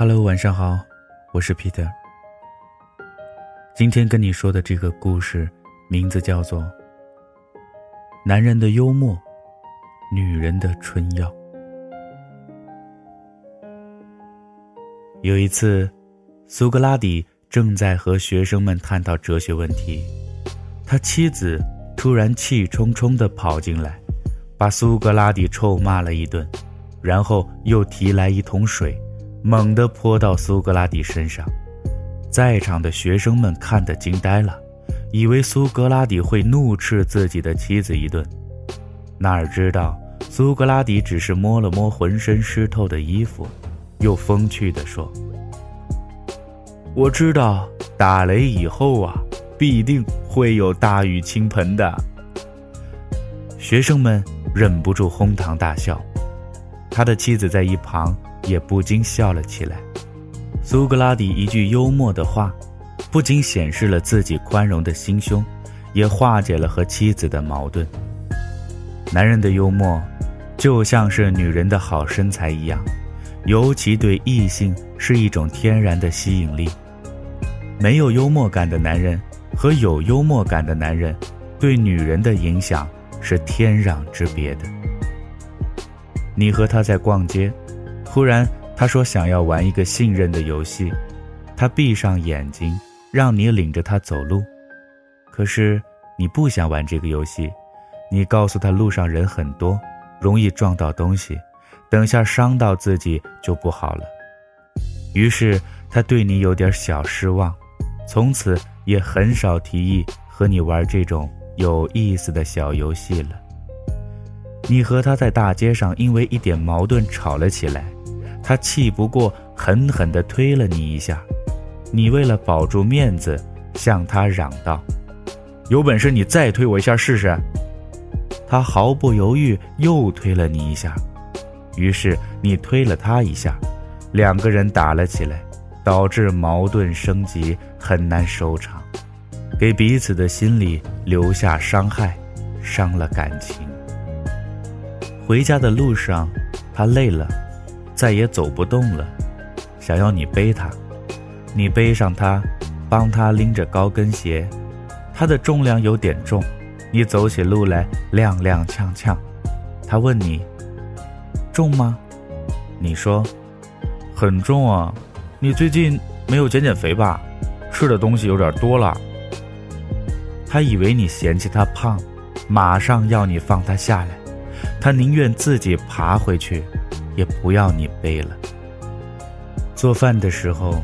Hello，晚上好，我是 Peter。今天跟你说的这个故事，名字叫做《男人的幽默，女人的春药》。有一次，苏格拉底正在和学生们探讨哲学问题，他妻子突然气冲冲的跑进来，把苏格拉底臭骂了一顿，然后又提来一桶水。猛地泼到苏格拉底身上，在场的学生们看得惊呆了，以为苏格拉底会怒斥自己的妻子一顿。哪儿知道苏格拉底只是摸了摸浑身湿透的衣服，又风趣地说：“我知道打雷以后啊，必定会有大雨倾盆的。”学生们忍不住哄堂大笑，他的妻子在一旁。也不禁笑了起来。苏格拉底一句幽默的话，不仅显示了自己宽容的心胸，也化解了和妻子的矛盾。男人的幽默，就像是女人的好身材一样，尤其对异性是一种天然的吸引力。没有幽默感的男人和有幽默感的男人，对女人的影响是天壤之别的。你和他在逛街。忽然，他说想要玩一个信任的游戏，他闭上眼睛，让你领着他走路。可是你不想玩这个游戏，你告诉他路上人很多，容易撞到东西，等下伤到自己就不好了。于是他对你有点小失望，从此也很少提议和你玩这种有意思的小游戏了。你和他在大街上因为一点矛盾吵了起来。他气不过，狠狠地推了你一下。你为了保住面子，向他嚷道：“有本事你再推我一下试试。”他毫不犹豫又推了你一下。于是你推了他一下，两个人打了起来，导致矛盾升级，很难收场，给彼此的心里留下伤害，伤了感情。回家的路上，他累了。再也走不动了，想要你背他，你背上他，帮他拎着高跟鞋，他的重量有点重，你走起路来踉踉跄跄。他问你重吗？你说很重啊。你最近没有减减肥吧？吃的东西有点多了。他以为你嫌弃他胖，马上要你放他下来，他宁愿自己爬回去。也不要你背了。做饭的时候，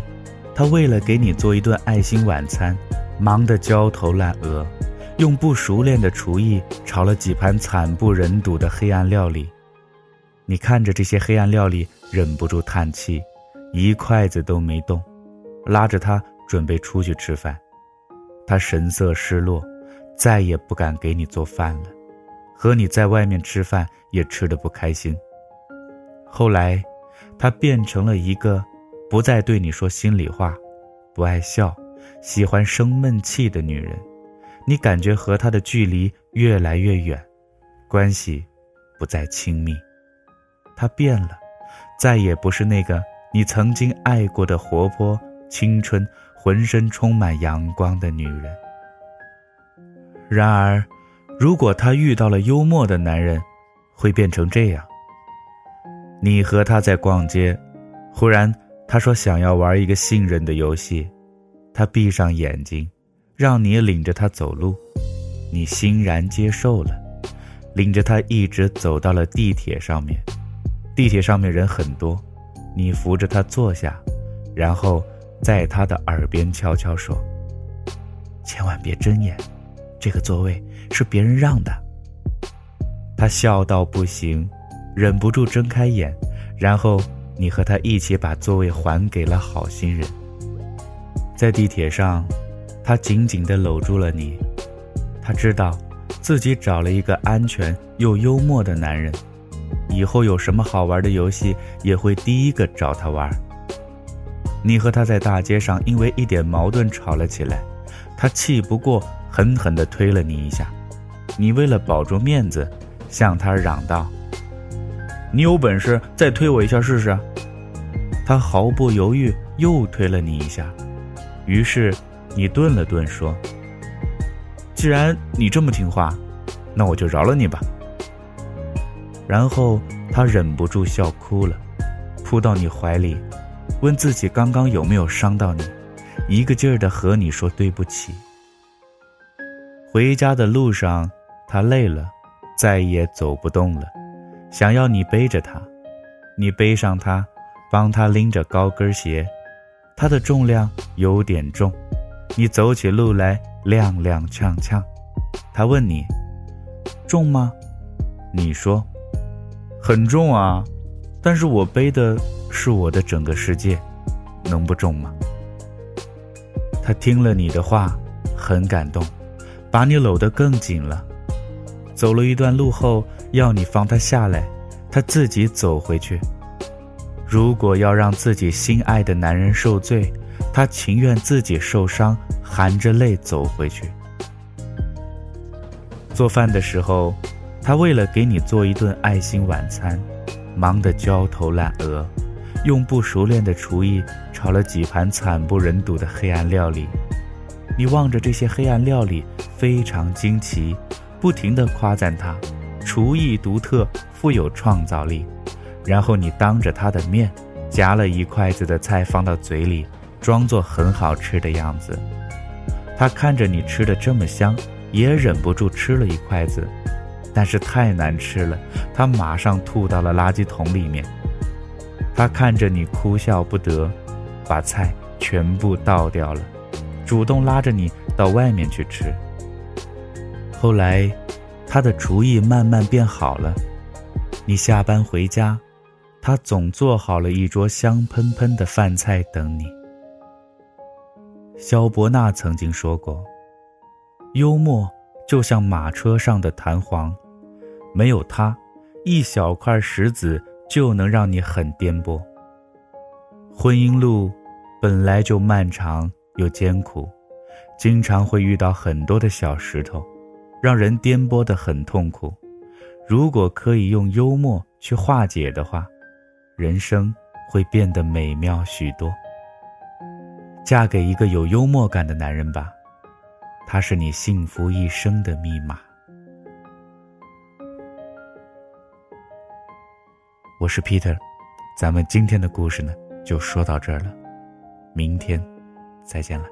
他为了给你做一顿爱心晚餐，忙得焦头烂额，用不熟练的厨艺炒了几盘惨不忍睹的黑暗料理。你看着这些黑暗料理，忍不住叹气，一筷子都没动，拉着他准备出去吃饭。他神色失落，再也不敢给你做饭了，和你在外面吃饭也吃得不开心。后来，她变成了一个不再对你说心里话、不爱笑、喜欢生闷气的女人。你感觉和她的距离越来越远，关系不再亲密。她变了，再也不是那个你曾经爱过的活泼、青春、浑身充满阳光的女人。然而，如果她遇到了幽默的男人，会变成这样。你和他在逛街，忽然他说想要玩一个信任的游戏，他闭上眼睛，让你领着他走路，你欣然接受了，领着他一直走到了地铁上面，地铁上面人很多，你扶着他坐下，然后在他的耳边悄悄说：“千万别睁眼，这个座位是别人让的。”他笑到不行。忍不住睁开眼，然后你和他一起把座位还给了好心人。在地铁上，他紧紧地搂住了你。他知道，自己找了一个安全又幽默的男人，以后有什么好玩的游戏也会第一个找他玩。你和他在大街上因为一点矛盾吵了起来，他气不过，狠狠地推了你一下。你为了保住面子，向他嚷道。你有本事再推我一下试试。他毫不犹豫又推了你一下，于是你顿了顿说：“既然你这么听话，那我就饶了你吧。”然后他忍不住笑哭了，扑到你怀里，问自己刚刚有没有伤到你，一个劲儿的和你说对不起。回家的路上，他累了，再也走不动了，想要你背着他，你背上他。帮他拎着高跟鞋，他的重量有点重，你走起路来踉踉跄跄。他问你：“重吗？”你说：“很重啊，但是我背的是我的整个世界，能不重吗？”他听了你的话，很感动，把你搂得更紧了。走了一段路后，要你放他下来，他自己走回去。如果要让自己心爱的男人受罪，他情愿自己受伤，含着泪走回去。做饭的时候，他为了给你做一顿爱心晚餐，忙得焦头烂额，用不熟练的厨艺炒了几盘惨不忍睹的黑暗料理。你望着这些黑暗料理，非常惊奇，不停地夸赞他，厨艺独特，富有创造力。然后你当着他的面，夹了一筷子的菜放到嘴里，装作很好吃的样子。他看着你吃的这么香，也忍不住吃了一筷子，但是太难吃了，他马上吐到了垃圾桶里面。他看着你哭笑不得，把菜全部倒掉了，主动拉着你到外面去吃。后来，他的厨艺慢慢变好了，你下班回家。他总做好了一桌香喷喷的饭菜等你。萧伯纳曾经说过：“幽默就像马车上的弹簧，没有它，一小块石子就能让你很颠簸。”婚姻路本来就漫长又艰苦，经常会遇到很多的小石头，让人颠簸的很痛苦。如果可以用幽默去化解的话，人生会变得美妙许多。嫁给一个有幽默感的男人吧，他是你幸福一生的密码。我是 Peter，咱们今天的故事呢就说到这儿了，明天再见了。